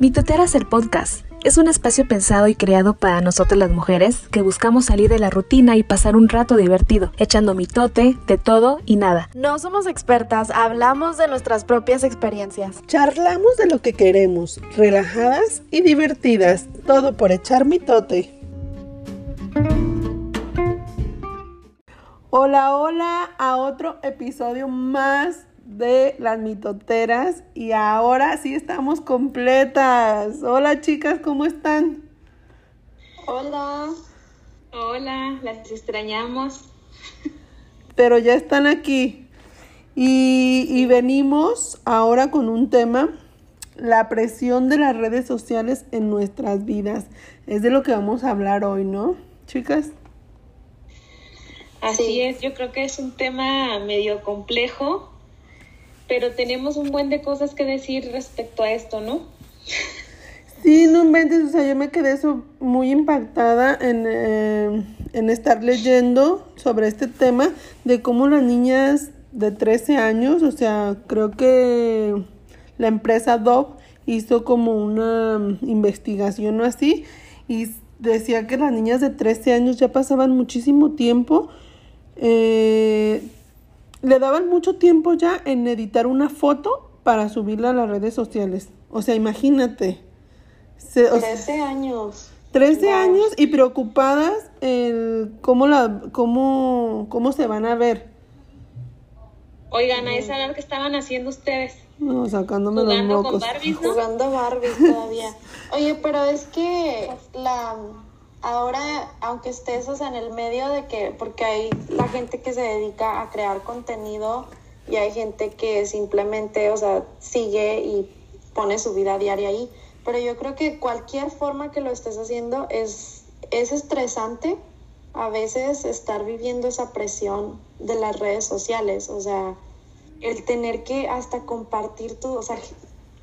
Mitoteras el podcast. Es un espacio pensado y creado para nosotras las mujeres que buscamos salir de la rutina y pasar un rato divertido, echando mitote de todo y nada. No somos expertas, hablamos de nuestras propias experiencias. Charlamos de lo que queremos, relajadas y divertidas, todo por echar mitote. Hola, hola a otro episodio más de las mitoteras y ahora sí estamos completas. Hola chicas, ¿cómo están? Hola. Hola, las extrañamos. Pero ya están aquí. Y, y venimos ahora con un tema, la presión de las redes sociales en nuestras vidas. Es de lo que vamos a hablar hoy, ¿no, chicas? Así es, yo creo que es un tema medio complejo pero tenemos un buen de cosas que decir respecto a esto, ¿no? Sí, no inventes, o sea, yo me quedé muy impactada en, eh, en estar leyendo sobre este tema de cómo las niñas de 13 años, o sea, creo que la empresa Dove hizo como una investigación o así y decía que las niñas de 13 años ya pasaban muchísimo tiempo eh, le daban mucho tiempo ya en editar una foto para subirla a las redes sociales. O sea, imagínate. Trece años. 13 años y preocupadas en cómo, la, cómo, cómo se van a ver. Oigan, a esa edad que estaban haciendo ustedes. No, sacándome los mocos. Con Barbies, Jugando Barbies todavía. Oye, pero es que la ahora, aunque estés o sea, en el medio de que, porque hay la gente que se dedica a crear contenido y hay gente que simplemente, o sea, sigue y pone su vida diaria ahí, pero yo creo que cualquier forma que lo estés haciendo es, es estresante a veces estar viviendo esa presión de las redes sociales, o sea, el tener que hasta compartir tu, o sea,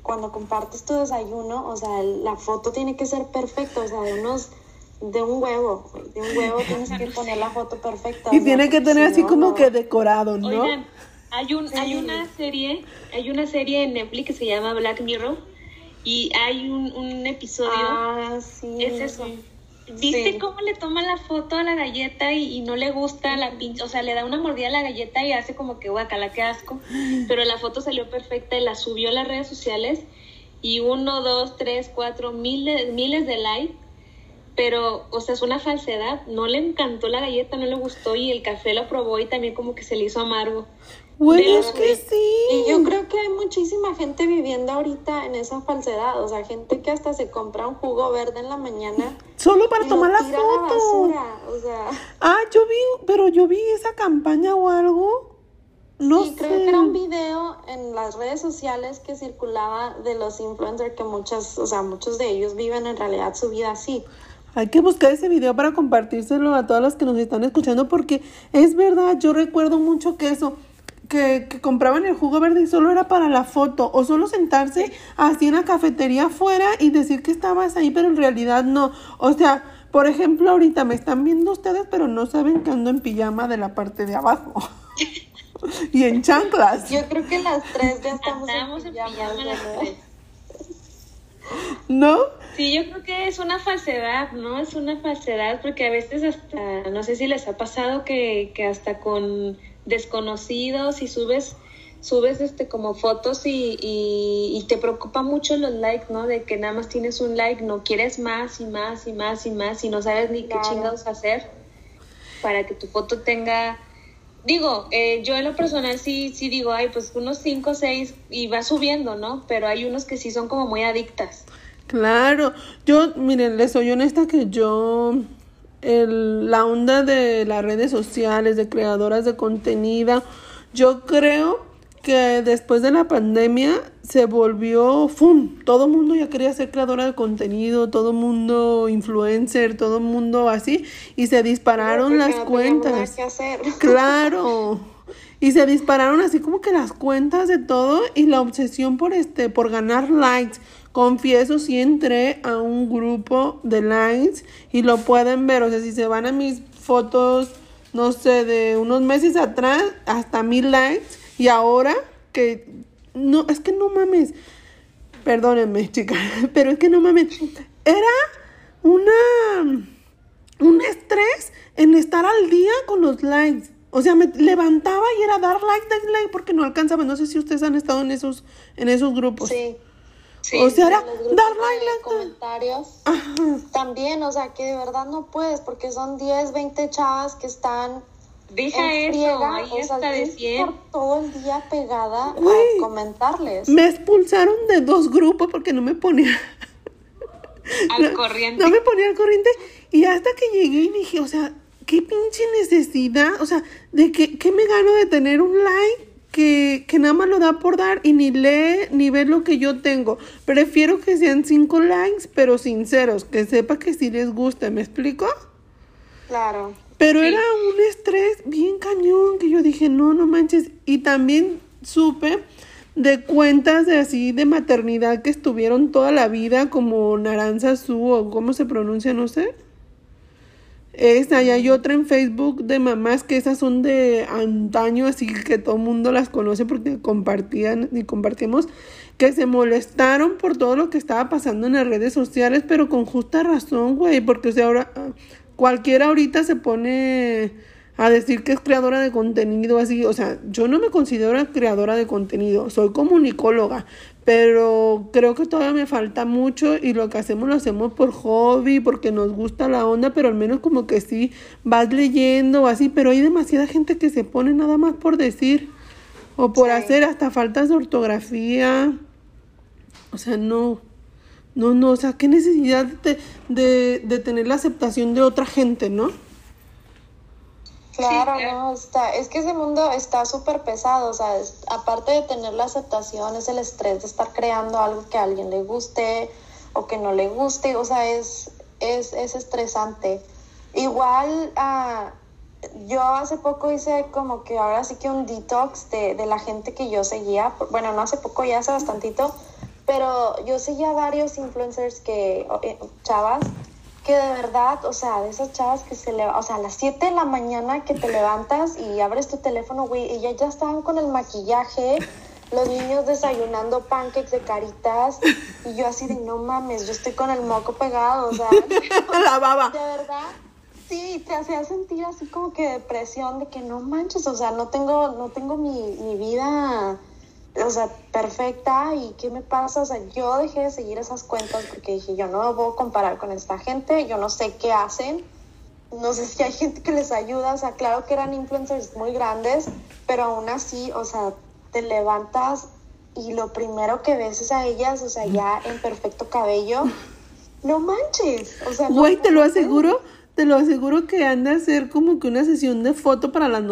cuando compartes tu desayuno, o sea, la foto tiene que ser perfecta, o sea, de unos de un huevo, de un huevo tienes que poner la foto perfecta. Y tiene que tener así como que decorado, ¿no? Oigan, hay, un, hay una serie, hay una serie en Netflix que se llama Black Mirror y hay un, un episodio, ah, sí, es eso. ¿Viste cómo le toma la foto a la galleta y, no le gusta la pinche? O sea, le da una mordida a la galleta y hace como que guacala, qué asco. Pero la foto salió perfecta y la subió a las redes sociales y uno, dos, tres, cuatro, miles, miles de likes pero, o sea, es una falsedad. No le encantó la galleta, no le gustó y el café lo probó y también como que se le hizo amargo. Bueno, es que sí. Y yo creo que hay muchísima gente viviendo ahorita en esa falsedad. O sea, gente que hasta se compra un jugo verde en la mañana. Solo para tomar la foto. o sea. Ah, yo vi, pero yo vi esa campaña o algo. No sí, creo que era un video en las redes sociales que circulaba de los influencers que muchas, o sea, muchos de ellos viven en realidad su vida así. Hay que buscar ese video para compartírselo a todas las que nos están escuchando porque es verdad, yo recuerdo mucho que eso, que, compraban el jugo verde y solo era para la foto o solo sentarse así en la cafetería afuera y decir que estabas ahí, pero en realidad no. O sea, por ejemplo, ahorita me están viendo ustedes, pero no saben que ando en pijama de la parte de abajo. y en chanclas. Yo creo que las tres ya estamos, en pijama. ¿No? Sí, yo creo que es una falsedad, ¿no? Es una falsedad porque a veces hasta, no sé si les ha pasado que, que hasta con desconocidos y subes subes este como fotos y, y, te preocupa mucho los likes, ¿no? De que nada más tienes un like, no quieres más y más y más y más y no sabes ni qué chingados hacer para que tu foto tenga... Digo, eh, yo en lo personal sí, sí digo, ay, pues unos 5 o 6 y va subiendo, ¿no? Pero hay unos que sí son como muy adictas. Claro, yo, miren, les soy honesta que yo, el, la onda de las redes sociales, de creadoras de contenido, yo creo que después de la pandemia se volvió, ¡fum! Todo el mundo ya quería ser creadora de contenido, todo el mundo influencer, todo el mundo así, y se dispararon las cuentas. Claro. Y se dispararon así como que las cuentas de todo y la obsesión por este, por ganar likes Confieso si entré a un grupo de likes y lo pueden ver. O sea, si se van a mis fotos, no sé, de unos meses atrás, hasta mil likes. Y ahora que no, es que no mames. Perdónenme, chicas, pero es que no mames. Era una. Un estrés en estar al día con los likes. O sea, me levantaba y era dar like, dar like, porque no alcanzaba. No sé si ustedes han estado en esos, en esos grupos. Sí. O sea, dar de comentarios Ajá. también, o sea, que de verdad no puedes porque son 10, 20 chavas que están Deja en eso, friega, ahí o sea, está de tienes que 100. estar todo el día pegada a comentarles. Me expulsaron de dos grupos porque no me ponía. Al corriente. No me ponía al corriente. Y hasta que llegué y dije, o sea, qué pinche necesidad. O sea, de que, ¿qué me gano de tener un like que, que nada más lo da por dar y ni lee ni ve lo que yo tengo? Prefiero que sean cinco likes, pero sinceros, que sepa que sí les gusta. ¿Me explico? Claro. Pero Sí. era un estrés bien cañón que yo dije, no, no manches. Y también supe de cuentas de así de maternidad que estuvieron toda la vida como Naranza Su o cómo se pronuncia, no sé. Esa, y hay otra en Facebook de mamás que esas son de antaño, así que todo el mundo las conoce porque compartían y compartimos, que se molestaron por todo lo que estaba pasando en las redes sociales, pero con justa razón, güey, porque o sea, ahora ah, cualquiera ahorita se pone a decir que es creadora de contenido así, o sea, yo no me considero creadora de contenido, soy comunicóloga, pero creo que todavía me falta mucho y lo que hacemos lo hacemos por hobby, porque nos gusta la onda, pero al menos como que sí vas leyendo o así, pero hay demasiada gente que se pone nada más por decir o por Sí. hacer hasta faltas de ortografía. O sea, no, no, no, o sea, qué necesidad de, de, de tener la aceptación de otra gente, ¿no? Claro, no, está, es que ese mundo está súper pesado, o sea, aparte de tener la aceptación, es el estrés de estar creando algo que a alguien le guste o que no le guste, o sea, es, es, es estresante. Igual, ah, yo hace poco hice como que ahora sí que un detox de, de la gente que yo seguía, bueno, no hace poco, ya hace bastantito, pero yo seguía varios influencers que, eh, chavas, que de verdad, o sea, de esas chavas que se le, o sea, a las 7 de la mañana que te levantas y abres tu teléfono, güey, y ya, ya estaban con el maquillaje, los niños desayunando pancakes de caritas, y yo así de, no mames, yo estoy con el moco pegado, o sea, la baba. de verdad, sí, te hacía sentir así como que depresión de que no manches, o sea, no tengo, no tengo mi, mi vida, o sea, perfecta y qué me pasa, o sea, yo dejé de seguir esas cuentas porque dije, yo no me puedo comparar con esta gente, yo no sé qué hacen, no sé si hay gente que les ayuda, o sea, claro que eran influencers muy grandes, pero aún así, o sea, te levantas y lo primero que ves es a ellas, o sea, ya en perfecto cabello. No manches, o sea, no- Güey, te lo aseguro, te lo aseguro que han de hacer como que una sesión de foto para las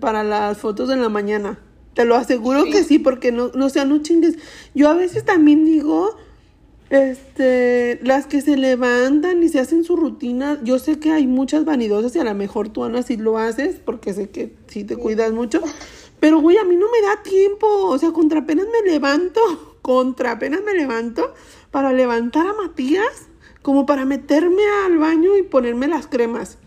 para las fotos de la mañana. Te lo aseguro que sí, porque no, no, o sea, no chingues. Yo a veces también digo, este, las que se levantan y se hacen su rutina, yo sé que hay muchas vanidosas y a lo mejor tú, Ana, sí lo haces, porque sé que sí te cuidas mucho. Pero, güey, a mí no me da tiempo. O sea, contra apenas me levanto, contra apenas me levanto para levantar a Matías, como para meterme al baño y ponerme las cremas.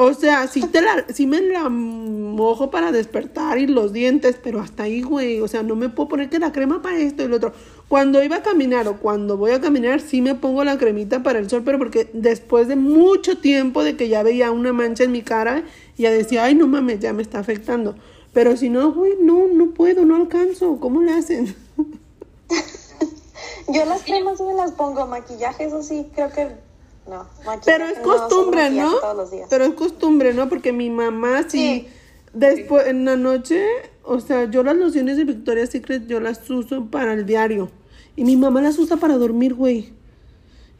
O sea, sí, te la, sí me la mojo para despertar y los dientes, pero hasta ahí, güey. O sea, no me puedo poner que la crema para esto y lo otro. Cuando iba a caminar o cuando voy a caminar, sí me pongo la cremita para el sol, pero porque después de mucho tiempo de que ya veía una mancha en mi cara, ya decía, ay, no mames, ya me está afectando. Pero si no, güey, no, no puedo, no alcanzo. ¿Cómo le hacen? Yo las cremas me las pongo, maquillaje, eso sí, creo que no. maquillaje Pero es costumbre, ¿no? Todos los días. Pero es costumbre, ¿no? Porque mi mamá sí, Sí. después en la noche, o sea, yo las lociones de Victoria's Secret yo las uso para el diario y mi mamá las usa para dormir, güey.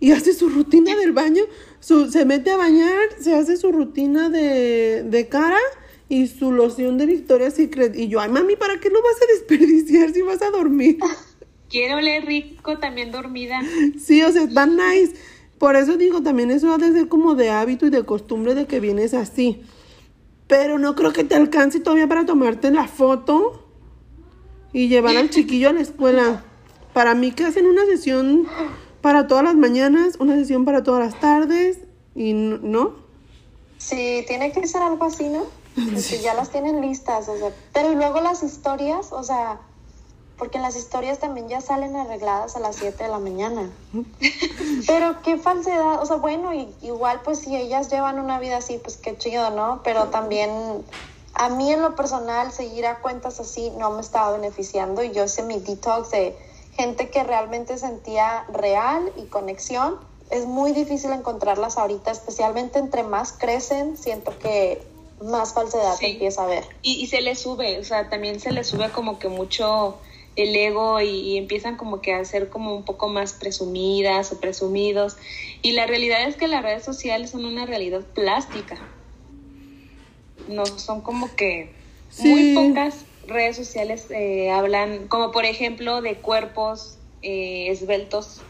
Y hace su rutina del baño, su, se mete a bañar, se hace su rutina de, de cara y su loción de Victoria's Secret. Y yo, ay mami, ¿para qué lo vas a desperdiciar si vas a dormir? Quiero oler rico también dormida. Sí, o sea, está nice. Por eso digo, también eso ha de ser como de hábito y de costumbre de que vienes así. Pero no creo que te alcance todavía para tomarte la foto y llevar al chiquillo a la escuela. Para mí que hacen una sesión para todas las mañanas, una sesión para todas las tardes y no. Sí, tiene que ser algo así, ¿no? Porque ya las tienen listas, o sea. Pero luego las historias, o sea, porque en las historias también ya salen arregladas a las 7 de la mañana. Pero qué falsedad, o sea, bueno, igual pues si ellas llevan una vida así, pues qué chido, ¿no? Pero también a mí en lo personal seguir a cuentas así no me estaba beneficiando y yo hice mi detox de gente que realmente sentía real y conexión. Es muy difícil encontrarlas ahorita, especialmente entre más crecen, siento que más falsedad empieza a ver. Y, y se le sube, o sea, también se le sube como que mucho el ego y, empiezan como que a ser como un poco más presumidas o presumidos. Y la realidad es que las redes sociales son una realidad plástica. No son como que muy pocas redes sociales eh, hablan, como por ejemplo, de cuerpos eh, esbeltos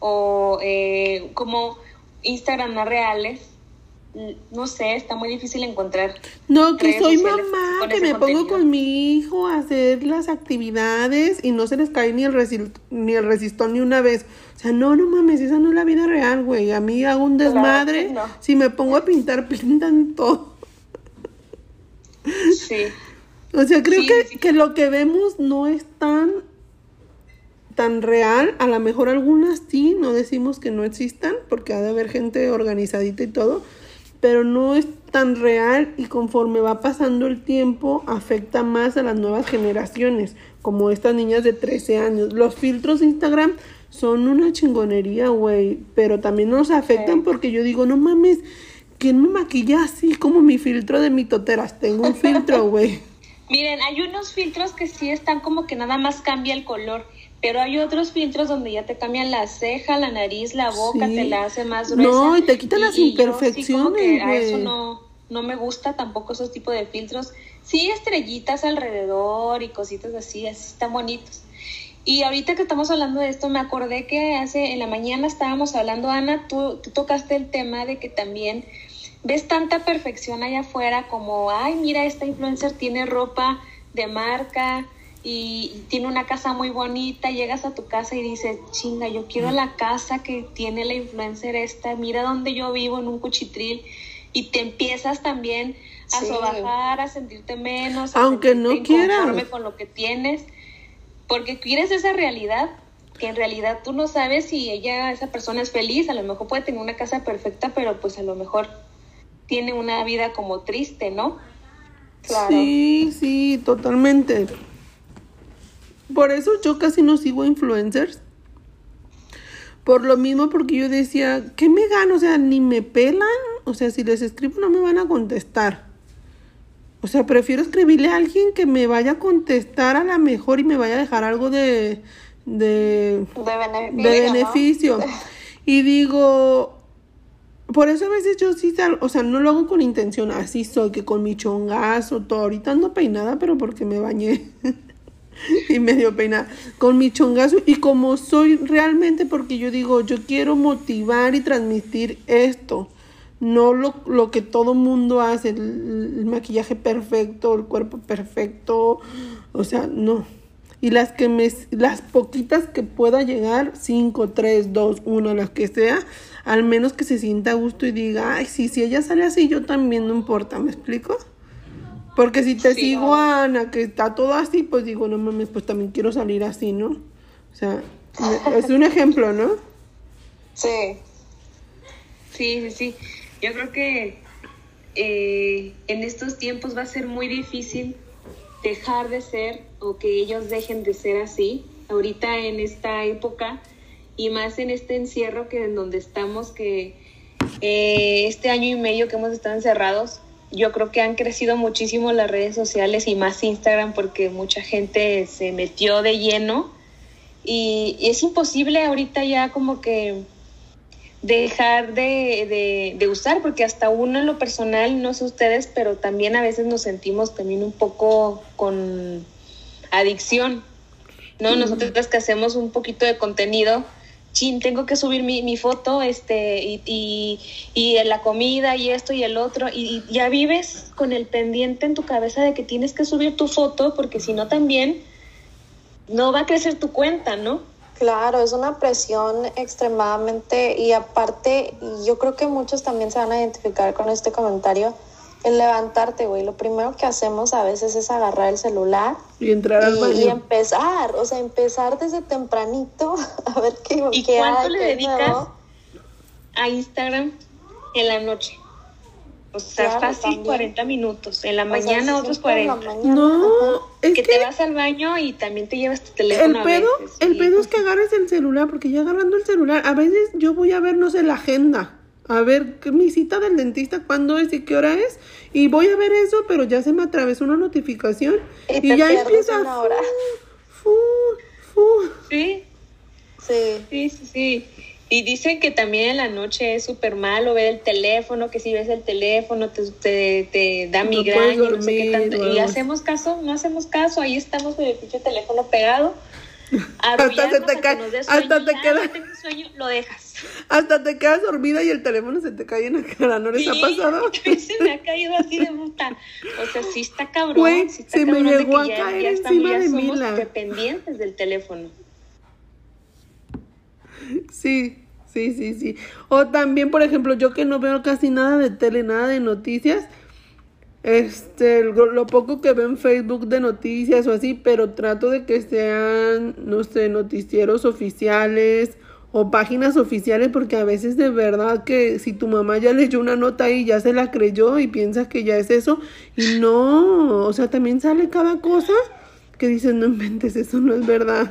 o eh, como Instagram no reales no sé, está muy difícil encontrar. No, que soy mamá, que me pongo con mi hijo a hacer las actividades y no se les cae ni el, ni el resistón ni una vez. O sea, no, no mames, esa no es la vida real, güey. A mí hago un desmadre. Si me pongo a pintar, pintan todo. Sí. O sea, creo que, que lo que vemos no es tan tan real, a lo mejor algunas sí, no decimos que no existan, porque ha de haber gente organizadita y todo, pero no es tan real y conforme va pasando el tiempo afecta más a las nuevas generaciones, como estas niñas de 13 años. Los filtros de Instagram son una chingonería, güey, pero también nos afectan porque yo digo, no mames, ¿quién me maquilla así como mi filtro de mitoteras? Tengo un filtro, güey. Miren, hay unos filtros que sí están como que nada más cambia el color pero hay otros filtros donde ya te cambian la ceja, la nariz, la boca, te la hace más gruesa. No, y te quitan las imperfecciones. a eso no, no me gusta tampoco esos tipos de filtros. Sí, estrellitas alrededor y cositas así, así están bonitos. Y ahorita que estamos hablando de esto, me acordé que hace en la mañana estábamos hablando, Ana, tú, tú tocaste el tema de que también ves tanta perfección allá afuera como, ay, mira, esta influencer tiene ropa de marca, y tiene una casa muy bonita, llegas a tu casa y dices, chinga, yo quiero la casa que tiene la influencer esta, mira donde yo vivo en un cuchitril y te empiezas también a sobajar, a sentirte menos, aunque no quieras con lo que tienes, porque quieres esa realidad que en realidad tú no sabes si ella, esa persona es feliz, a lo mejor puede tener una casa perfecta, pero pues a lo mejor tiene una vida como triste, ¿no? Claro. Sí, sí, totalmente. Por eso yo casi no sigo influencers. Por lo mismo, porque yo decía, ¿qué me gano? O sea, ni me pelan. O sea, si les escribo no me van a contestar. O sea, prefiero escribirle a alguien que me vaya a contestar a la mejor y me vaya a dejar algo de... De, de beneficio. Y digo, por eso a veces yo sí, o sea, no lo hago con intención, así soy, que con mi chongazo, todo. Ahorita ando peinada, pero porque me bañé. y medio peinada con mi chongazo. Y como soy realmente porque yo digo yo quiero motivar y transmitir esto no lo, lo que todo mundo hace el, maquillaje perfecto el cuerpo perfecto o sea no. Y las que me las poquitas que pueda llegar cinco, tres, dos, uno, las que sea al menos que se sienta a gusto y diga ay sí si ella sale así yo también no importa me explico porque si te sigo a Ana, que está todo así, pues digo, no mames, pues también quiero salir así, ¿no? O sea, es un ejemplo, ¿no? Sí. Sí, sí, sí. Yo creo que eh, en estos tiempos va a ser muy difícil dejar de ser o que ellos dejen de ser así. Ahorita en esta época y más en este encierro que en donde estamos, que eh, este año y medio que hemos estado encerrados, yo creo que han crecido muchísimo las redes sociales y más Instagram porque mucha gente se metió de lleno y, es imposible ahorita ya como que dejar de, de, usar porque hasta uno en lo personal, no sé ustedes, pero también a veces nos sentimos también un poco con adicción, ¿no? Nosotros que hacemos un poquito de contenido, chin, tengo que subir mi, mi foto, este, y, y, y, la comida y esto y el otro, y, ya vives con el pendiente en tu cabeza de que tienes que subir tu foto, porque si no también no va a crecer tu cuenta, ¿no? Claro, es una presión extremadamente, y aparte, yo creo que muchos también se van a identificar con este comentario, el levantarte, güey, lo primero que hacemos a veces es agarrar el celular Y entrar al y, baño. y empezar, o sea, empezar desde tempranito a ver qué, ¿Y qué cuánto hay, le qué dedicas nuevo. a Instagram en la noche? O sea, Claro, fácil también. 40 minutos. En la O mañana otros siempre en la 40. mañana. No, es que que te vas al baño y también te llevas tu el teléfono a pedo, veces, el pedo es que agarres el celular, porque ya agarrando el celular, a veces yo voy a ver, no sé, la agenda, a ver qué- mi cita del dentista, cuándo es y qué hora es, y voy a ver eso, pero ya se me atravesó una notificación Y y, ya empieza una hora. fu, fu. Sí, Sí. sí, sí, sí. Y dicen que también en la noche es súper malo ver el teléfono, que si ves el teléfono te, te, te da migraña no sé qué tanto. Y hacemos caso, no hacemos caso, ahí estamos con el pinche teléfono pegado. Hasta se te cae- hasta te queda- sueño, lo dejas. Hasta te quedas dormida y el teléfono se te cae en la cara, ¿no les Sí, ha pasado? se me ha caído así de puta. O sea, sí está cabrón. Güey, sí está se me cabrón llegó a ya- caer ya encima ya de somos Mila. dependientes del teléfono. Sí, sí, sí, sí. O también, por ejemplo, yo que no veo casi nada de tele, nada de noticias, este, lo, lo poco que veo en Facebook de noticias o así, pero trato de que sean, no sé, noticieros oficiales o páginas oficiales, porque a veces de verdad que si tu mamá ya leyó una nota y ya se la creyó y piensas que ya es eso, y no, o sea, también sale cada cosa que dices, no inventes, eso no es verdad.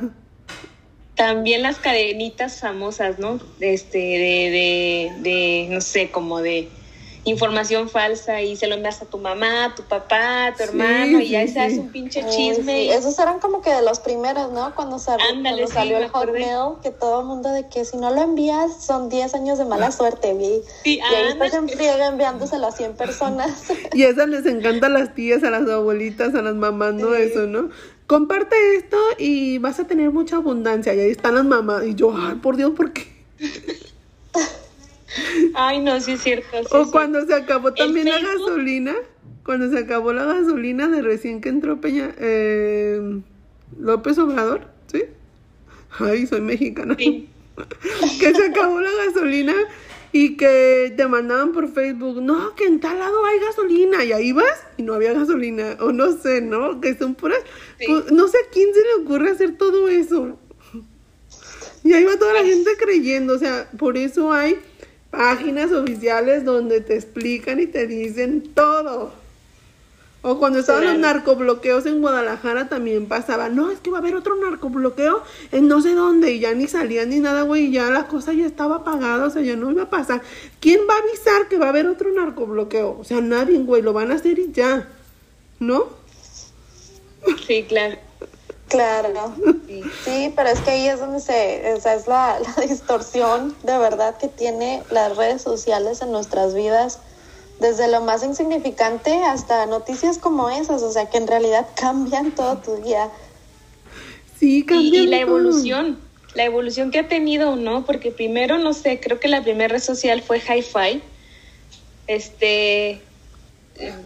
También las cadenitas famosas, ¿no? Este, de, de, de, no sé, como de información falsa y se lo envías a tu mamá, a tu papá, a tu Sí, hermano y ya sí, se hace sí. un pinche chisme. sí, y- Esos eran como que de los primeros, ¿no? Cuando, sal- Ándale, cuando sí, salió el. Hotmail, que todo el mundo de que si no lo envías son 10 años de mala suerte, vi. Sí, y ahí estás en friega enviándoselo a 100 personas. Y esas les encanta a las tías, a las abuelitas, a las mamás, ¿no? Eso, ¿no? Comparte esto y vas a tener mucha abundancia. Y ahí están las mamás. Y yo, ay, por Dios, ¿por qué? Ay, no, sí es cierto. sí O cuando se acabó también la gasolina. Cuando se acabó la gasolina de recién que entró Peña. eh, López Obrador, ¿sí? Ay, soy mexicana. Sí. que se acabó la gasolina y que te mandaban por Facebook, no, que en tal lado hay gasolina y ahí vas y no había gasolina o no sé, ¿no? Que son puras, Sí. no sé a quién se le ocurre hacer todo eso. Y ahí va toda la gente creyendo, o sea, por eso hay páginas oficiales donde te explican y te dicen todo. O cuando estaban los narcobloqueos en Guadalajara también pasaba, no, es que va a haber otro narcobloqueo en no sé dónde y ya ni salían ni nada, güey, y ya la cosa ya estaba apagada, o sea, ya no iba a pasar. ¿Quién va a avisar que va a haber otro narcobloqueo? O sea, nadie, güey, lo van a hacer y ya, ¿no? Sí, claro. Claro. Sí. Pero es que ahí es donde se, o sea, es la, la distorsión de verdad que tiene las redes sociales en nuestras vidas, desde lo más insignificante hasta noticias como esas, o sea, que en realidad cambian todo tu día. Sí, Y, cambian y la todo. evolución, la evolución que ha tenido, ¿no? Porque primero, no sé, creo que la primera red social fue Hi-Fi. Este,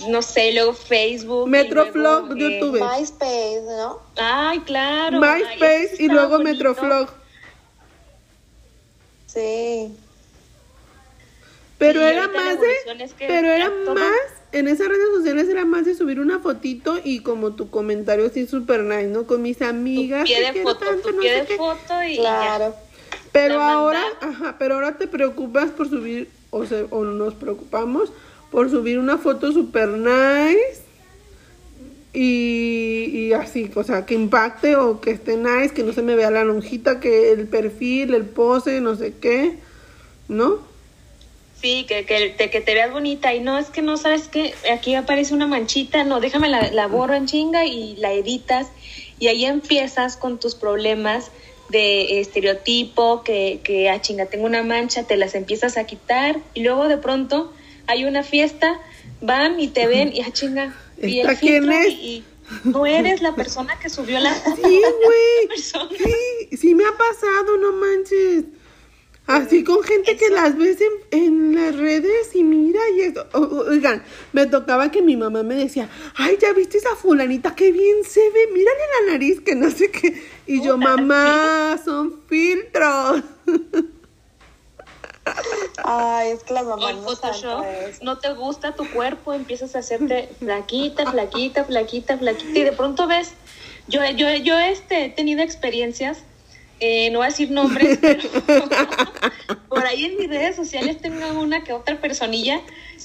no sé, luego Facebook. Metroflog, luego, eh, YouTube. MySpace, ¿no? Ay, claro. MySpace y luego bonito. Metroflog. Sí. Pero Sí, era más de, es que pero era todo- más, en esas redes sociales era más de subir una fotito y como tu comentario así super nice, ¿no? Con mis Tu amigas. pie te de foto, tanto, tu no pie sé de qué. foto y, ya. Claro. Pero la ahora, manda. ajá, pero ahora te preocupas por subir, o, sea, o nos preocupamos por subir una foto super nice y, y así, o sea, que impacte o que esté nice, que no se me vea la lonjita, que el perfil, el pose, no sé qué, ¿no? Sí, que, que, te, que te veas bonita. Y no, es que no sabes que aquí aparece una manchita, no, déjame la, la borro en chinga y la editas. Y ahí empiezas con tus problemas de estereotipo, que, que a chinga tengo una mancha, te las empiezas a quitar. Y luego de pronto hay una fiesta, van y te ven y a chinga, y el ¿Esta quién es? y, y no eres la persona que subió la foto. Sí, güey. Sí, sí me ha pasado, no manches. Así con gente que las ves en, en las redes y mira y eso. O- o- Oigan, me tocaba que mi mamá me decía, ay, ya viste esa fulanita, qué bien se ve, mírale la nariz, que no sé qué. Y yo, mamá, son filtros. Ay, es que las mamás Photoshop, no te gusta tu cuerpo, empiezas a hacerte flaquita, flaquita, flaquita, flaquita, y de pronto ves, yo, yo, yo este, he tenido experiencias, eh, no voy a decir nombres, pero por ahí en mis redes sociales tengo una que otra personilla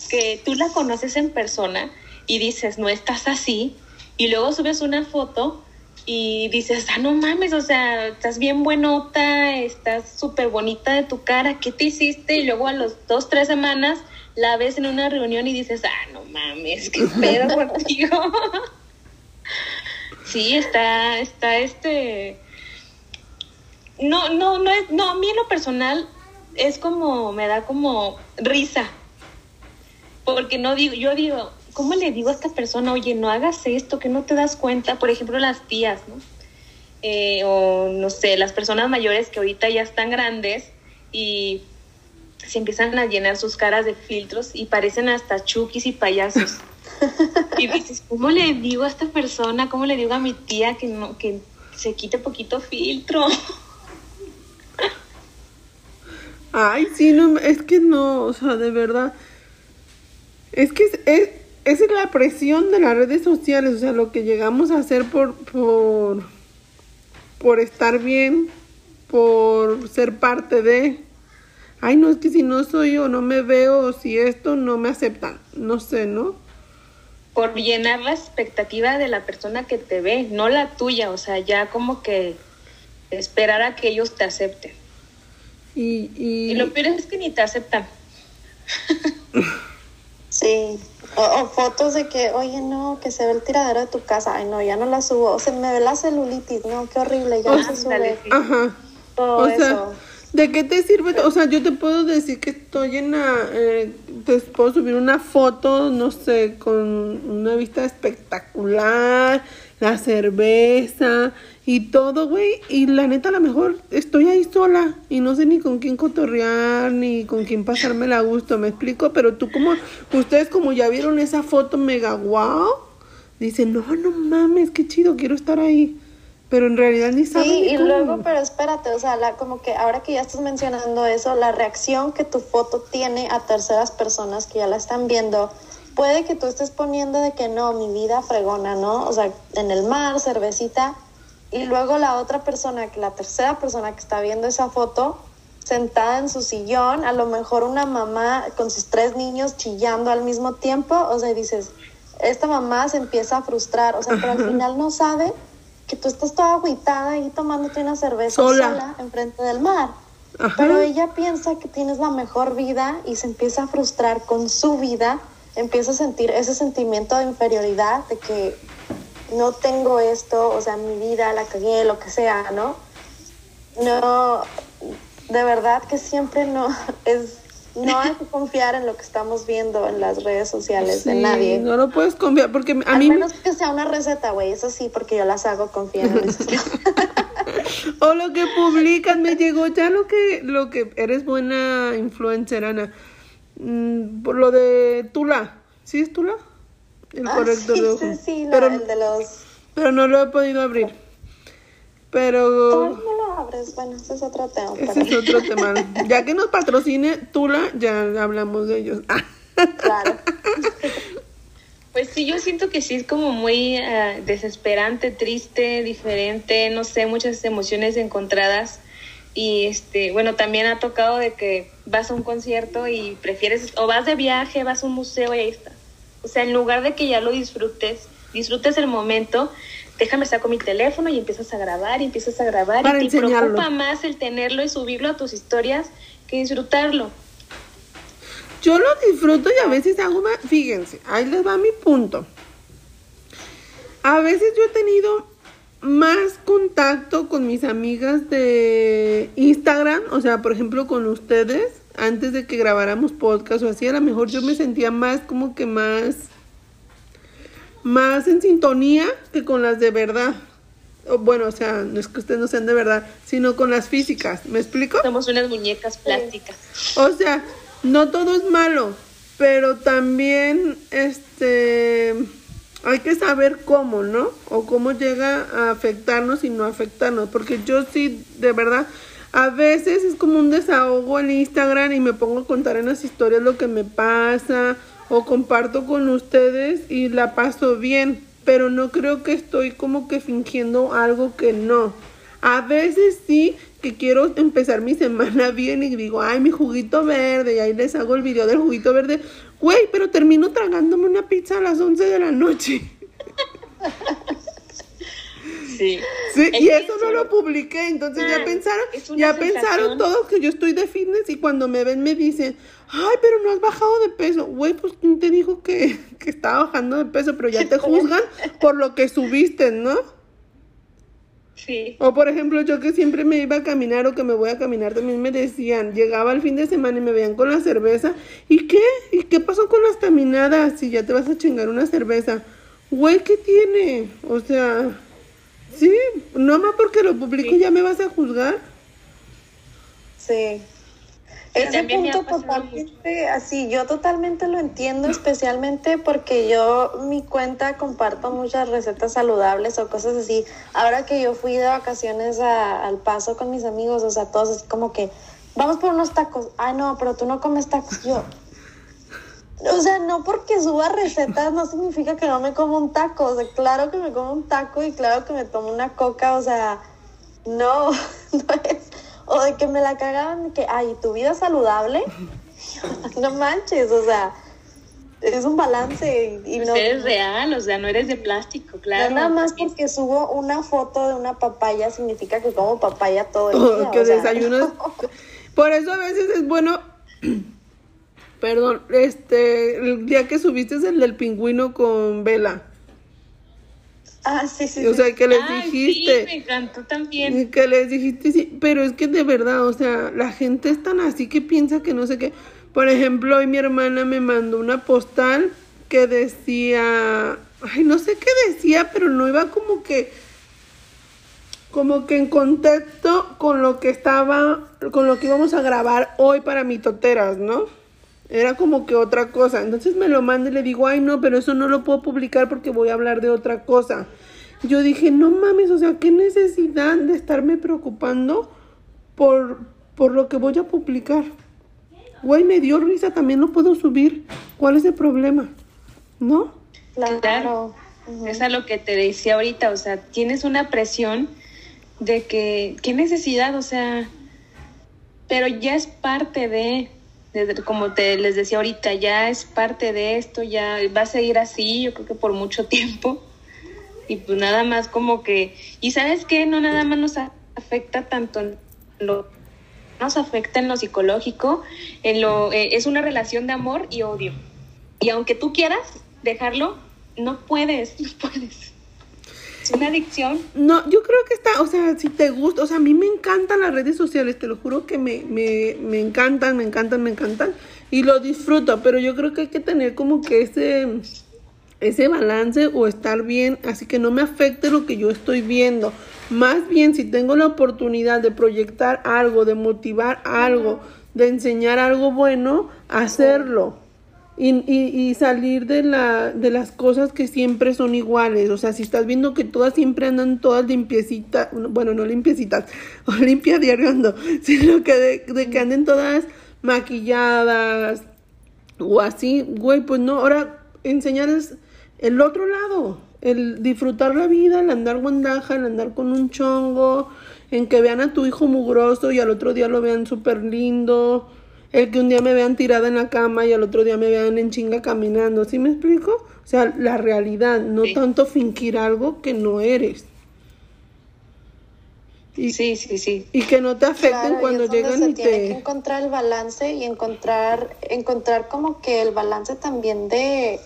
que tú la conoces en persona y dices, no estás así, y luego subes una foto y dices, ah, no mames, o sea, estás bien buenota, estás súper bonita de tu cara, ¿qué te hiciste? Y luego a los dos, tres semanas la ves en una reunión y dices, ah, no mames, qué pedo contigo. sí, está, está este... No, no, no es, no, a mí en lo personal es como, me da como risa. Porque no digo, yo digo, ¿cómo le digo a esta persona, oye, no hagas esto, que no te das cuenta? Por ejemplo, las tías, ¿no? Eh, o no sé, las personas mayores que ahorita ya están grandes y se empiezan a llenar sus caras de filtros y parecen hasta chukis y payasos. y dices, ¿cómo le digo a esta persona, cómo le digo a mi tía que no, que se quite poquito filtro? Ay, sí, no, es que no, o sea, de verdad. Es que es, es, esa es la presión de las redes sociales, o sea, lo que llegamos a hacer por, por, por estar bien, por ser parte de. Ay, no, es que si no soy o no me veo, o si esto no me aceptan, no sé, ¿no? Por llenar la expectativa de la persona que te ve, no la tuya, o sea, ya como que esperar a que ellos te acepten. Y, y, Y lo peor es que ni te aceptan. Sí. O, o fotos de que, oye, no, que se ve el tiradero de tu casa. Ay, no, ya no la subo. O se me ve la celulitis. No, qué horrible, ya no se sube. Ajá. Todo O sea, eso. ¿de qué te sirve? O sea, yo te puedo decir que estoy en la... eh, te puedo subir una foto, no sé, con una vista espectacular, la cerveza y todo, güey. Y la neta, a lo mejor estoy ahí sola y no sé ni con quién cotorrear, ni con quién pasármela a gusto, ¿me explico? Pero tú como... Ustedes como ya vieron esa foto mega wow, dicen, no, no mames, qué chido, quiero estar ahí. Pero en realidad ni saben Sí, ni y luego, pero espérate, o sea, la, como que ahora que ya estás mencionando eso, la reacción que tu foto tiene a terceras personas que ya la están viendo, puede que tú estés poniendo de que no, mi vida fregona, ¿no? O sea, en el mar, cervecita, y luego la otra persona, que la tercera persona que está viendo esa foto, sentada en su sillón, a lo mejor una mamá con sus tres niños chillando al mismo tiempo, o sea, dices, esta mamá se empieza a frustrar, o sea, pero al final no sabe que tú estás toda agüitada ahí tomándote una cerveza Sola. sola, enfrente del mar. Ajá. Pero ella piensa que tienes la mejor vida y se empieza a frustrar con su vida, empieza a sentir ese sentimiento de inferioridad, de que no tengo esto, o sea, mi vida la cagué, lo que sea, ¿no? No, de verdad que siempre no, es, no hay que confiar en lo que estamos viendo en las redes sociales de Sí, nadie. No lo puedes confiar porque a Al mí menos que sea una receta, güey, eso sí, porque yo las hago confiar en eso. o lo que publican me llegó ya lo que lo que eres buena influencer Ana. Mm, por lo de Tula. ¿Sí es Tula? El Ah, corrector sí, de ojos. sí, sí, pero, el de los... pero no lo he podido abrir. Pero no lo abres, bueno, ese es otro tema. ese pero- es otro tema. Ya que nos patrocine Tula, ya hablamos de ellos. Claro. Pues sí, yo siento que sí es como muy eh, desesperante, triste, diferente, no sé, muchas emociones encontradas. Y este, bueno, también ha tocado de que vas a un concierto y prefieres, o vas de viaje, vas a un museo y ahí está. O sea, en lugar de que ya lo disfrutes, disfrutes el momento, déjame saco mi teléfono y empiezas a grabar y empiezas a grabar Para y te enseñarlo. preocupa más el tenerlo y subirlo a tus historias que disfrutarlo. Yo lo disfruto y a veces hago más. Fíjense, ahí les va mi punto. A veces yo he tenido más contacto con mis amigas de Instagram, o sea, por ejemplo, con ustedes, antes de que grabáramos podcast o así, a lo mejor yo me sentía más como que más más en sintonía que con las de verdad. O, Bueno, o sea, no es que ustedes no sean de verdad, sino con las físicas. ¿Me explico? Somos unas muñecas plásticas. O sea, no todo es malo, pero también este hay que saber cómo, ¿no? O cómo llega a afectarnos y no afectarnos, porque yo sí de verdad a veces es como un desahogo en Instagram y me pongo a contar en las historias lo que me pasa o comparto con ustedes y la paso bien, pero no creo que estoy como que fingiendo algo que no. A veces sí que quiero empezar mi semana bien y digo, ay, mi juguito verde, y ahí les hago el video del juguito verde. Güey, pero termino tragándome una pizza a las 11 de la noche. Sí. Sí, Es y eso no lo publiqué, entonces ya Ah, pensaron, ya pensaron todos que yo estoy de fitness y cuando me ven me dicen, ay, pero no has bajado de peso. Güey, pues ¿quién te dijo que, que estaba bajando de peso? Pero ya te juzgan por lo que subiste, ¿no? Sí. O por ejemplo, yo que siempre me iba a caminar o que me voy a caminar, también me decían, llegaba el fin de semana y me veían con la cerveza. ¿Y qué? ¿Y qué pasó con las caminadas? Si ya te vas a chingar una cerveza. Güey, ¿qué tiene? O sea, sí, no más porque lo publico ya me vas a juzgar. Sí. Ese punto totalmente, así, yo totalmente lo entiendo, especialmente porque yo mi cuenta comparto muchas recetas saludables o cosas así. Ahora que yo fui de vacaciones a- al paso con mis amigos, o sea, todos así como que, vamos por unos tacos. Ay, no, pero tú no comes tacos. Yo, o sea, no porque suba recetas no significa que no me como un taco. O sea, claro que me como un taco y claro que me tomo una coca. O sea, no, no es. O de que me la cagaban, que, ay, ¿tu vida es saludable? no manches, o sea, es un balance y, y Pues no. eres real, o sea, no eres de plástico, claro. no nada más porque subo una foto de una papaya significa que como papaya todo el O día. que o sea. Por eso a veces es bueno. Perdón, este, el día que subiste el del pingüino con Vela. Ah, sí, sí, O sí. sea, que les Ay, dijiste. Sí, me encantó también. Que les dijiste, sí, pero es que de verdad, o sea, la gente es tan así que piensa que no sé qué. Por ejemplo, hoy mi hermana me mandó una postal que decía, ay, no sé qué decía, pero no iba como que, como que en contexto con lo que estaba, con lo que íbamos a grabar hoy para mitoteras, ¿no? Era como que otra cosa. Entonces me lo manda y le digo, ay no, pero eso no lo puedo publicar porque voy a hablar de otra cosa. Yo dije, no mames, o sea, qué necesidad de estarme preocupando por, por lo que voy a publicar. Güey, me dio risa, también lo puedo subir. ¿Cuál es el problema? ¿No? Claro. Claro. Es a lo que te decía ahorita, o sea, tienes una presión de que, qué necesidad, o sea, pero ya es parte de, de- como te les decía ahorita, ya es parte de esto, ya va a seguir así, yo creo que por mucho tiempo. Y pues nada más como que, y sabes qué, no nada más nos afecta tanto en lo nos afecta en lo psicológico, en lo eh, es una relación de amor y odio. Y aunque tú quieras dejarlo, no puedes, no puedes. Es una adicción. No, yo creo que está, o sea, si te gusta, o sea, a mí me encantan las redes sociales, te lo juro que me, me, me encantan, me encantan, me encantan y lo disfruto, pero yo creo que hay que tener como que ese, ese balance o estar bien, así que no me afecte lo que yo estoy viendo. Más bien, si tengo la oportunidad de proyectar algo, de motivar algo, de enseñar algo bueno, hacerlo. Y, y, y salir de, la, de las cosas que siempre son iguales. O sea, si estás viendo que todas siempre andan todas limpiecitas, bueno, no limpiecitas, o limpia diario sino que de, de que anden todas maquilladas o así, güey, pues no, ahora enseñarles el otro lado, el disfrutar la vida, el andar guandaja, el andar con un chongo, en que vean a tu hijo mugroso y al otro día lo vean súper lindo, el que un día me vean tirada en la cama y al otro día me vean en chinga caminando, ¿sí me explico? O sea, la realidad, no Sí. tanto fingir algo que no eres. Y, Sí, sí, sí. y que no te afecten Claro, y cuando donde llegan se y tiene que te... encontrar el balance y encontrar encontrar como que el balance también de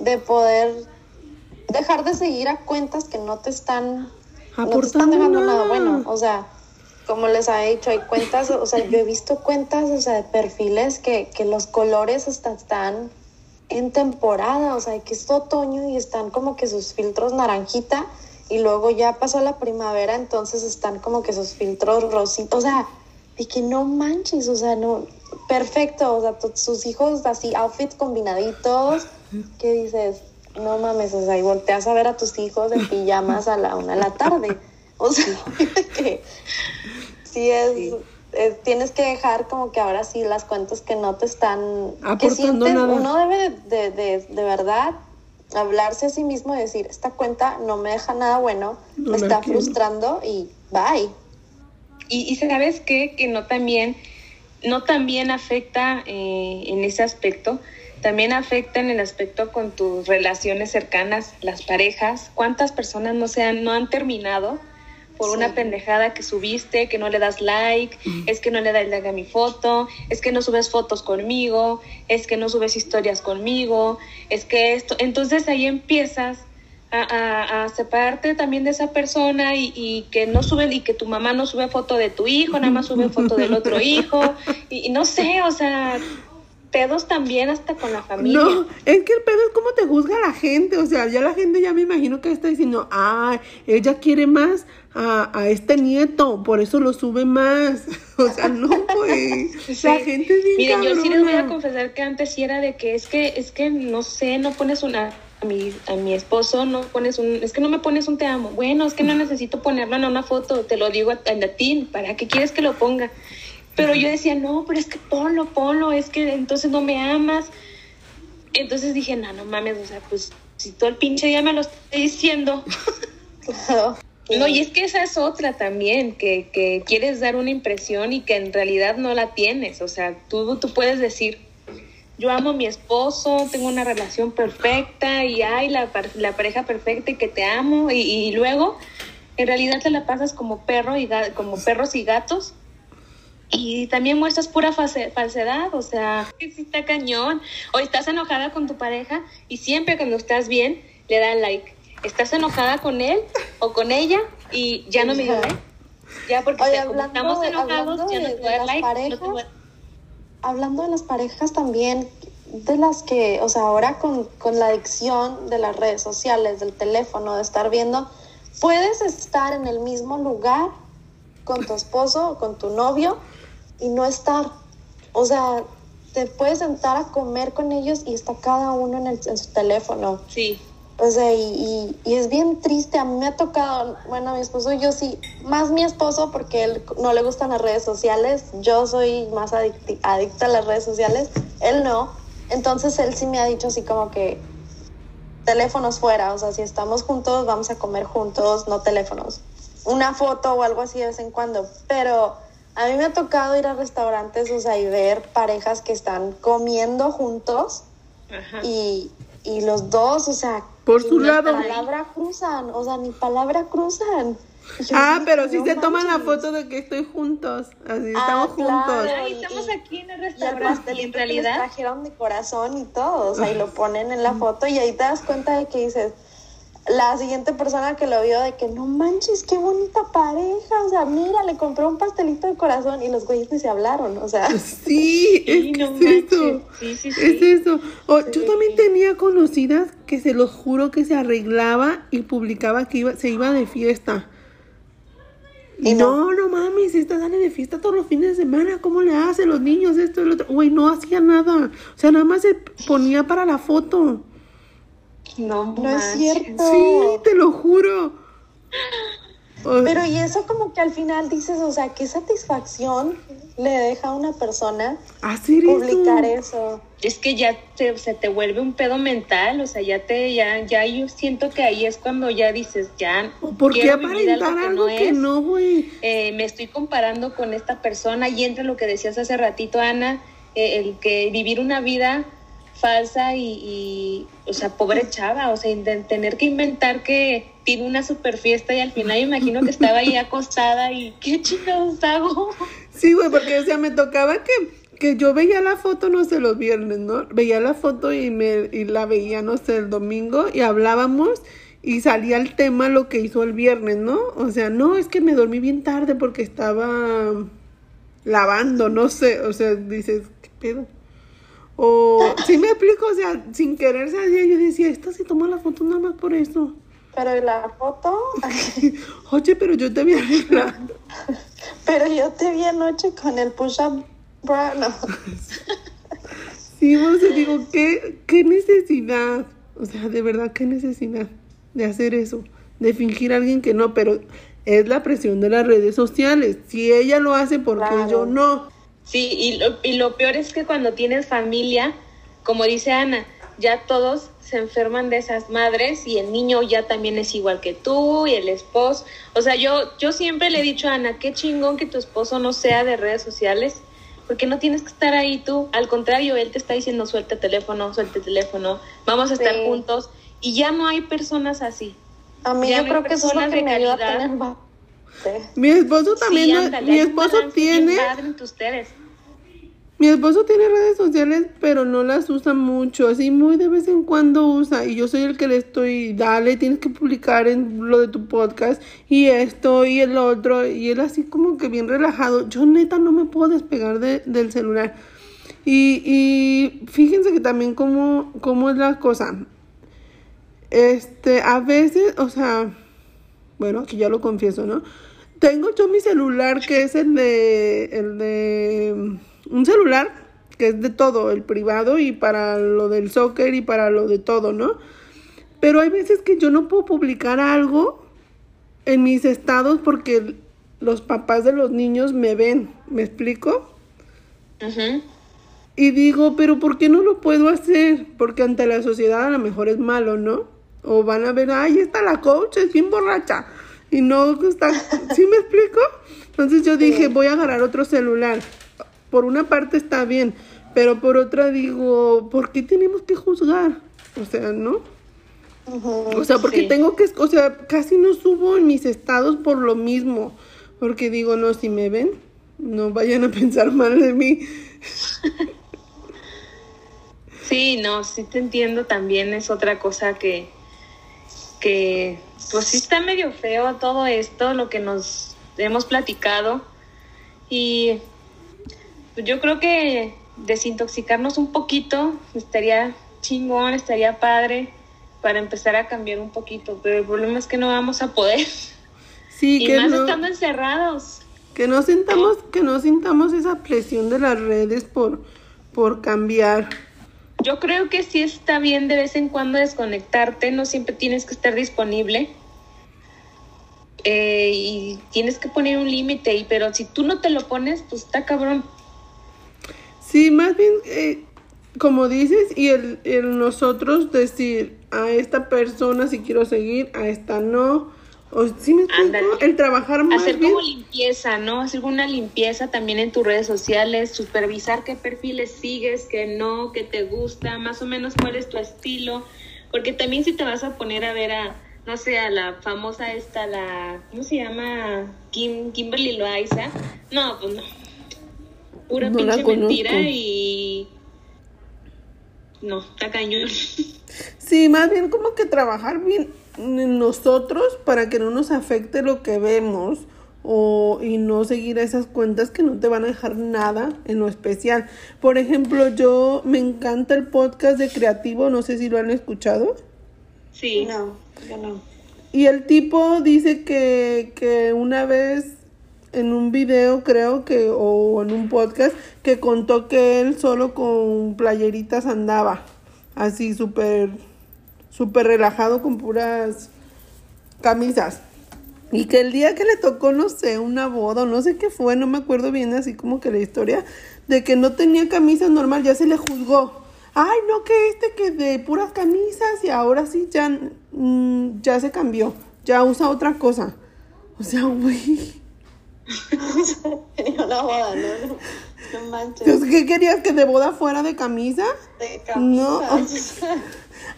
de poder dejar de seguir a cuentas que no te están no te están Aportando dejando nada nada. bueno o sea como les ha dicho hay cuentas o sea yo he visto cuentas o sea de perfiles que, que los colores hasta están en temporada o sea que es otoño y están como que sus filtros naranjita y luego ya pasó la primavera, entonces están como que sus filtros rositos, o sea, de que no manches, o sea, no, perfecto, o sea, sus hijos así, outfits combinaditos, que dices, no mames, o sea, y volteas a ver a tus hijos en pijamas a la una de la tarde, o sea, que sí es, es- tienes que dejar como que ahora sí las cuentas que no te están que Aportando sientes nada. uno debe de, de, de, de verdad hablarse a sí mismo y decir esta cuenta no me deja nada bueno No me está quiero. frustrando y bye Y, y sabes qué? que no también, no también afecta eh, en ese aspecto, también afecta en el aspecto con tus relaciones cercanas, las parejas. ¿Cuántas personas no se han, no han terminado por Sí. una pendejada que subiste, que no le das like, es que no le das like a mi foto, es que no subes fotos conmigo, es que no subes historias conmigo, es que esto, entonces ahí empiezas a, a- a separarte también de esa persona y, y que no sube y que tu mamá no sube foto de tu hijo, nada más sube foto del otro hijo y, y no sé, o sea, pedos también hasta con la familia. No, es que el pedo es cómo te juzga la gente. O sea, ya la gente ya me imagino que está diciendo, ah, ella quiere más a, a este nieto, por eso lo sube más. O sea, no, güey. Sí. La gente es bien Miren, yo sí les voy a confesar que antes sí era de que es que, es que no sé, no pones una a mi, a mi esposo, no pones un, es que no me pones un te amo. Bueno, es que no necesito ponerlo en una foto, te lo digo en latín, ¿para qué quieres que lo ponga? Pero yo decía, no, pero es que ponlo, ponlo, es que entonces no me amas. Entonces dije, no, no mames, o sea, pues si todo el pinche día me lo estoy diciendo. No, y es que esa es otra también, que, que quieres dar una impresión y que en realidad no la tienes. O sea, tú, tú puedes decir, yo amo a mi esposo, tengo una relación perfecta y hay la, la pareja perfecta y que te amo y, luego en realidad te la pasas como perro y como perros y gatos y también muestras pura false- falsedad, o sea, sí está cañón. O estás enojada con tu pareja y siempre cuando estás bien le dan like. Estás enojada con él o con ella y ya no me dio like. Ya porque Oye, o sea, como hablando estamos enojados ya no te voy a dar no a- parejas, hablando de las parejas también, de las que, o sea, ahora con, con la adicción de las redes sociales, del teléfono, de estar viendo, puedes estar en el mismo lugar con tu esposo o con tu novio y no estar. O sea, te puedes sentar a comer con ellos y está cada uno en, el- en su teléfono. Sí, O sea, y, y- y es bien triste. A mí me ha tocado, bueno, a mi esposo, yo sí, más mi esposo porque él no le gustan las redes sociales. Yo soy más adicti- adicta a las redes sociales, él no. Entonces él sí me ha dicho así como que teléfonos fuera. O sea, si estamos juntos, vamos a comer juntos, no teléfonos. Una foto o algo así de vez en cuando. Pero a mí me ha tocado ir a restaurantes, o sea, y ver parejas que están comiendo juntos ajá. y, y los dos, o sea, Por ni su lado. palabra cruzan, o sea, ni palabra cruzan. Yo Ah, pero si no se toman la foto de que estoy juntos. Así Ah, estamos claro. juntos. Ay, y- estamos y- aquí en el restaurante y en realidad trajeron de corazón y todo, o sea, y lo ponen en la foto y ahí te das cuenta de que dices, la siguiente persona que lo vio de que no manches, qué bonita pareja, o sea, mira, le compré un pastelito de corazón y los güeyes ni se hablaron, o sea, Sí, es Sí, no es eso. manches. Sí, sí, Es eso. O, Yo también tenía conocidas que se los juro que se arreglaba y publicaba que iba, se iba de fiesta. Y no, no mames, esta sale de fiesta todos los fines de semana. ¿Cómo le hace los niños esto y lo otro? Güey, no hacía nada. O sea, nada más se ponía para la foto. No, no es cierto. Sí, te lo juro. Pero y eso como que al final dices, o sea, qué satisfacción le deja a una persona hacer publicar eso. eso. Es que ya te- se te vuelve un pedo mental, o sea, ya te, ya, ya yo siento que ahí es cuando ya dices, ya ¿Por qué quiero vivir aparentar algo que es. no, güey? Eh, me estoy comparando con esta persona y entra lo que decías hace ratito, Ana, eh, el que vivir una vida falsa y, y, o sea, pobre chava, o sea, tener que inventar que tiene una super fiesta y al final imagino que estaba ahí acostada y qué chingados hago. Sí, güey, porque, o sea, me tocaba que, que yo veía la foto, no sé, los viernes, ¿no? Veía la foto y, me, y la veía, no sé, el domingo y hablábamos y salía el tema lo que hizo el viernes, ¿no? O sea, no, es que me dormí bien tarde porque estaba lavando, no sé, o sea, dices, ¿qué pedo? O, sí me explico, o sea, sin querer salía, yo decía, esta se toma la foto nada más por eso. Pero ¿y la foto, Oye, pero yo te había arreglado. pero yo te vi anoche con el push-up bra, no. Sí, o sea, digo, ¿qué, ¿qué necesidad? O sea, de verdad, ¿qué necesidad de hacer eso? De fingir a alguien que no, pero es la presión de las redes sociales. Si ella lo hace, ¿por qué Claro. yo no? Sí, y lo, y lo peor es que cuando tienes familia, como dice Ana, ya todos se enferman de esas madres y el niño ya también es igual que tú y el esposo. O sea, yo, yo siempre le he dicho a Ana, qué chingón que tu esposo no sea de redes sociales, porque no tienes que estar ahí tú. Al contrario, él te está diciendo, suelta el teléfono, suelta el teléfono, vamos a estar Sí. juntos. Y ya no hay personas así. A mí Ya yo no creo que eso es lo que de me ayuda a calidad. tener Mi esposo también, Sí, no- ándale, mi esposo tiene, ustedes. mi esposo tiene redes sociales, pero no las usa mucho, así muy de vez en cuando usa. Y yo soy el que le estoy, dale, tienes que publicar en lo de tu podcast y esto y el otro. Y él así como que bien relajado. Yo neta no me puedo despegar de- del celular. Y, y fíjense que también cómo, cómo es la cosa. Este, a veces, o sea, bueno, aquí ya lo confieso, ¿no? Tengo yo mi celular que es el de, el de, un celular que es de todo, el privado y para lo del soccer y para lo de todo, ¿no? Pero hay veces que yo no puedo publicar algo en mis estados porque los papás de los niños me ven, ¿me explico? Ujú. Y digo, pero ¿por qué no lo puedo hacer? Porque ante la sociedad a lo mejor es malo, ¿no? O van a ver, ay, está la coach, es bien borracha. Y no está, ¿sí me explico? Entonces yo dije, voy a agarrar otro celular. Por una parte está bien, pero por otra digo, ¿por qué tenemos que juzgar? O sea, ¿no? O sea, porque Sí. tengo que, o sea, casi no subo en mis estados por lo mismo. Porque digo, no, si me ven, no vayan a pensar mal de mí. Sí, no, sí te entiendo también, es otra cosa que, que pues sí está medio feo todo esto, lo que nos hemos platicado. Y yo creo que desintoxicarnos un poquito estaría chingón, estaría padre para empezar a cambiar un poquito, pero el problema es que no vamos a poder. Sí, y que más no, estando encerrados. que no sintamos, que no sintamos esa presión de las redes por, por cambiar. Yo creo que sí está bien de vez en cuando desconectarte, no siempre tienes que estar disponible. Eh, y tienes que poner un límite, y- pero si tú no te lo pones, pues está cabrón. Sí, más bien, eh, como dices, y el, el nosotros decir a esta persona si quiero seguir, a esta no. O sí me explico, el trabajar más Hacer bien. como limpieza, ¿no? Hacer una limpieza también en tus redes sociales, supervisar qué perfiles sigues, qué no, qué te gusta, más o menos cuál es tu estilo. Porque también si te vas a poner a ver a, no sé, a la famosa esta, la, ¿cómo se llama? Kim, Kimberly Loaiza. No, pues no. Pura No pinche mentira y... No, está cañón. Sí, más bien como que trabajar bien en nosotros para que no nos afecte lo que vemos o y no seguir esas cuentas que no te van a dejar nada en lo especial. Por ejemplo, yo me encanta el podcast de Creativo, no sé si lo han escuchado. Sí. No, yo no. Y el tipo dice que, que una vez en un video, creo que, o en un podcast, que contó que él solo con playeritas andaba. Así súper, súper relajado con puras camisas. Y que el día que le tocó, no sé, una boda o no sé qué fue, no me acuerdo bien así como que la historia, de que no tenía camisa normal, ya se le juzgó. Ay, no, que este que de puras camisas y ahora sí ya, mm, ya se cambió, ya usa otra cosa. O sea, güey. Tenía una boda, ¿no? No, no manches. ¿Qué querías que de boda fuera de camisa? De No.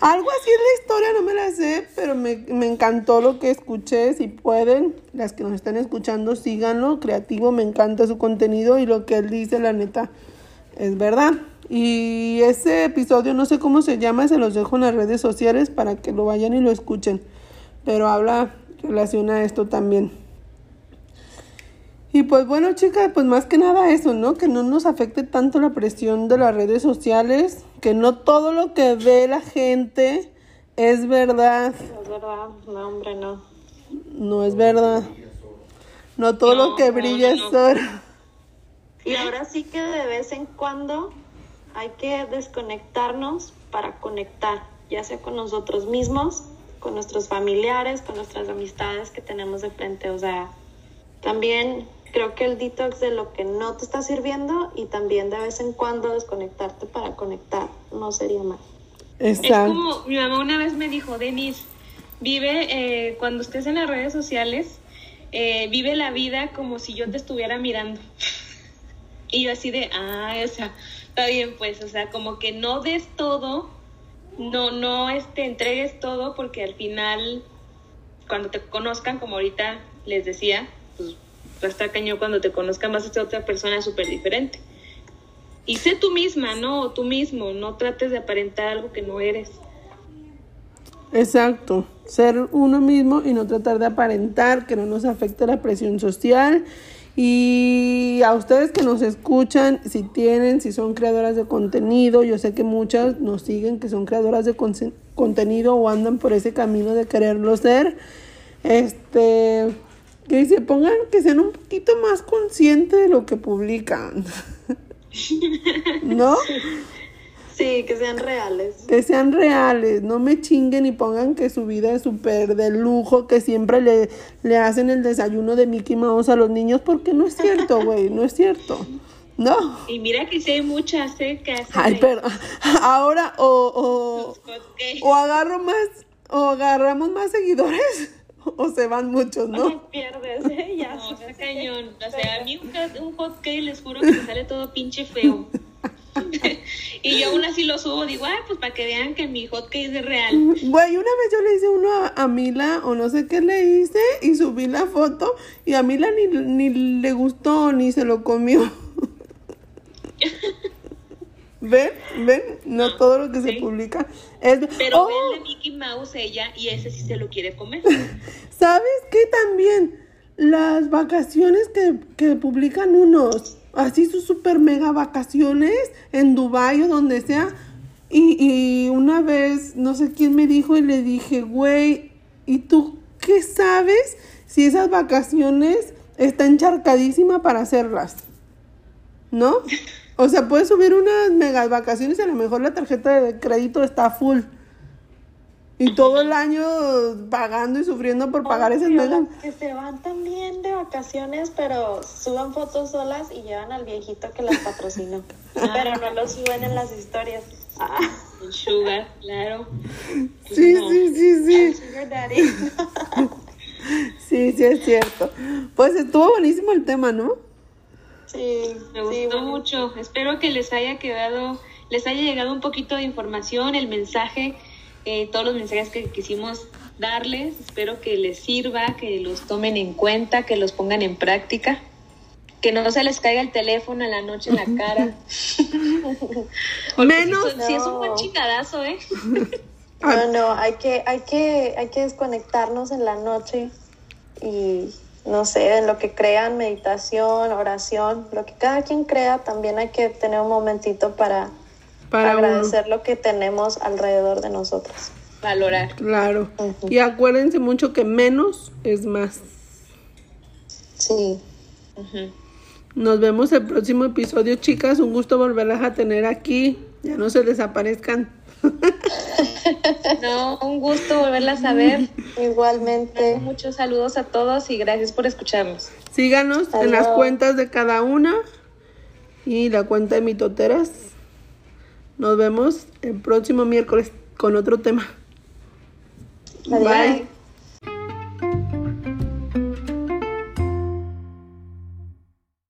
Algo así es la historia, no me la sé, pero me, me encantó lo que escuché. Si pueden, las que nos están escuchando, síganlo. Creativo, me encanta su contenido y lo que él dice, la neta, es verdad. Y ese episodio, no sé cómo se llama, se los dejo en las redes sociales para que lo vayan y lo escuchen. Pero habla, relaciona esto también. Y pues bueno, chicas, pues más que nada eso, ¿no? Que no nos afecte tanto la presión de las redes sociales, que no todo lo que ve la gente es verdad, Es verdad, no, hombre, no. no es verdad. No todo No, lo que brilla no, es oro. Y ahora sí que de vez en cuando hay que desconectarnos para conectar, ya sea con nosotros mismos, con nuestros familiares, con nuestras amistades que tenemos de frente. O sea, también creo que el detox de lo que no te está sirviendo y también de vez en cuando desconectarte para conectar no sería mal. Es como mi mamá una vez me dijo, Denise, vive eh, cuando estés en las redes sociales, eh, vive la vida como si yo te estuviera mirando. y yo así de, ah, o sea, está bien pues, o sea, como que no des todo, no, no este, entregues todo porque al final, cuando te conozcan, como ahorita les decía, pues va a estar cañón cuando te conozca más esta otra persona súper diferente. Y sé tú misma, ¿no? tú mismo, no trates de aparentar algo que no eres. Exacto, ser uno mismo y no tratar de aparentar que no nos afecte la presión social. Y a ustedes que nos escuchan, si tienen, si son creadoras de contenido, yo sé que muchas nos siguen que son creadoras de contenido o andan por ese camino de quererlo ser. Este, que se pongan, que sean un poquito más conscientes de lo que publican. ¿No? Sí, que sean reales. Que sean reales, no me chinguen y pongan que su vida es súper de lujo, que siempre le, le hacen el desayuno de Mickey Mouse a los niños, porque no es cierto, güey, no es cierto. No. Y mira que sí hay muchas, ¿eh? Que hacen Ay, pero ahora o, o, o agarro más, o agarramos más seguidores o se van muchos, ¿no? pierdes, ¿eh? Ya. No, está cañón. O sea, a mí un, un hot cake les juro que me sale todo pinche feo. y yo aún así lo subo, digo, ay, pues para que vean que mi hot cake es real. Güey, una vez yo le hice uno a, Mila, o no sé qué le hice, y subí la foto, y a Mila ni, ni le gustó, ni se lo comió. ¿Ven? ¿Ven? No todo lo que se publica es... Pero ¡Oh! ven de Mickey Mouse ella y ese sí se lo quiere comer. ¿Sabes qué también? Las vacaciones que, que publican unos, así sus super mega vacaciones en Dubai o donde sea. Y, y una vez, no sé quién me dijo y le dije, güey, ¿y tú qué sabes si esas vacaciones están encharcadísima para hacerlas? ¿No? O sea, puedes subir unas mega vacaciones y a lo mejor la tarjeta de crédito está full. Y todo el año pagando y sufriendo por pagar esas megas. Que se van también de vacaciones, pero suban fotos solas y llevan al viejito que las patrocinó. pero no lo suben en las historias. Ah. Sugar, claro. sí, sí, sí, sí. Sugar Daddy. sí, sí, es cierto. Pues estuvo buenísimo el tema, ¿no? Sí, me gustó mucho. Espero que les haya quedado, les haya llegado un poquito de información, el mensaje, eh, todos los mensajes que quisimos darles. Espero que les sirva, que los tomen en cuenta, que los pongan en práctica. Que no se les caiga el teléfono en la noche en la cara. Menos. Si, es un buen chingadazo, ¿eh? no, no, hay que, hay que, hay que desconectarnos en la noche y no sé, en lo que crean, meditación, oración, lo que cada quien crea, también hay que tener un momentito para, agradecer lo que tenemos alrededor de nosotros. Valorar. Claro. Y acuérdense mucho que menos es más. Sí. Nos vemos el próximo episodio, chicas. Un gusto volverlas a tener aquí. Ya no se desaparezcan. No, un gusto volverlas a ver. Igualmente. Muchos saludos a todos y gracias por escucharnos. Síganos en las cuentas de cada una y la cuenta de mitoteras. Nos vemos el próximo miércoles con otro tema. Bye.